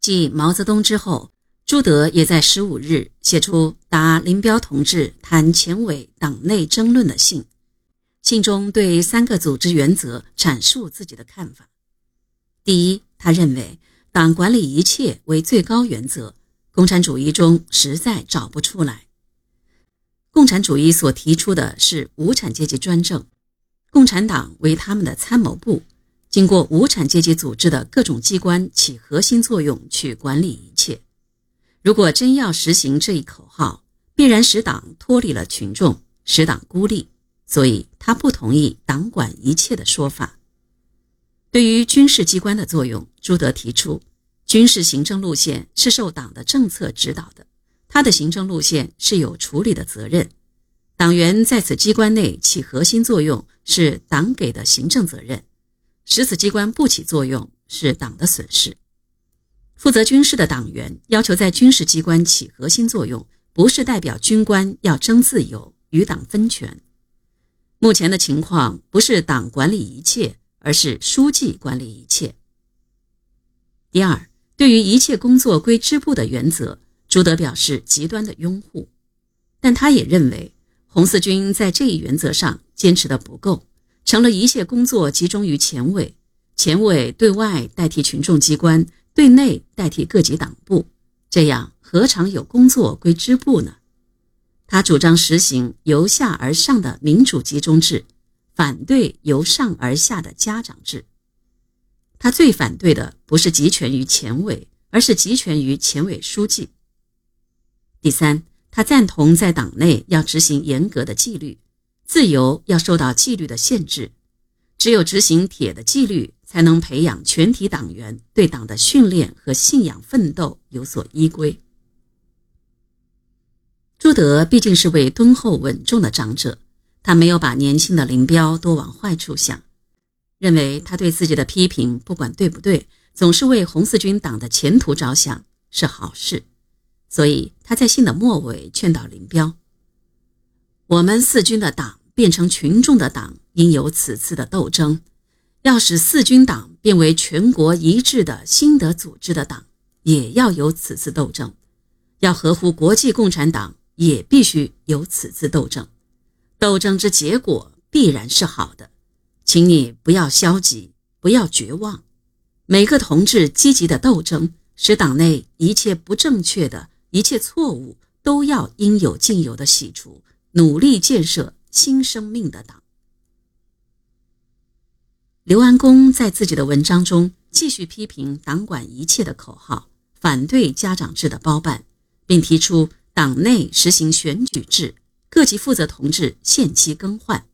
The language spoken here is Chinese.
继毛泽东之后，朱德也在十五日写出答林彪同志谈前委党内争论的信，信中对三个组织原则阐述自己的看法。第一，他认为党管理一切为最高原则，共产主义中实在找不出来。共产主义所提出的是无产阶级专政，共产党为他们的参谋部。经过无产阶级组织的各种机关起核心作用去管理一切。如果真要实行这一口号，必然使党脱离了群众，使党孤立。所以他不同意“党管一切”的说法。对于军事机关的作用，朱德提出，军事行政路线是受党的政策指导的，他的行政路线是有处理的责任。党员在此机关内起核心作用是党给的行政责任。使此机关不起作用是党的损失。负责军事的党员要求在军事机关起核心作用，不是代表军官要争自由与党分权。目前的情况不是党管理一切，而是书记管理一切。第二，对于一切工作归支部的原则，朱德表示极端的拥护，但他也认为红四军在这一原则上坚持的不够。成了一切工作集中于前委，前委对外代替群众机关，对内代替各级党部，这样何尝有工作归支部呢？他主张实行由下而上的民主集中制，反对由上而下的家长制。他最反对的不是集权于前委，而是集权于前委书记。第三，他赞同在党内要执行严格的纪律。自由要受到纪律的限制，只有执行铁的纪律，才能培养全体党员对党的训练和信仰奋斗有所依归。朱德毕竟是位敦厚稳重的长者，他没有把年轻的林彪多往坏处想，认为他对自己的批评不管对不对，总是为红四军党的前途着想是好事，所以他在信的末尾劝导林彪：“我们四军的党。”变成群众的党，应有此次的斗争；要使四军党变为全国一致的新的组织的党，也要有此次斗争；要合乎国际共产党，也必须有此次斗争。斗争之结果必然是好的，请你不要消极，不要绝望。每个同志积极的斗争，使党内一切不正确的一切错误都要应有尽有的洗除，努力建设。新生命的党。刘安公在自己的文章中继续批评“党管一切”的口号，反对家长制的包办，并提出党内实行选举制，各级负责同志限期更换。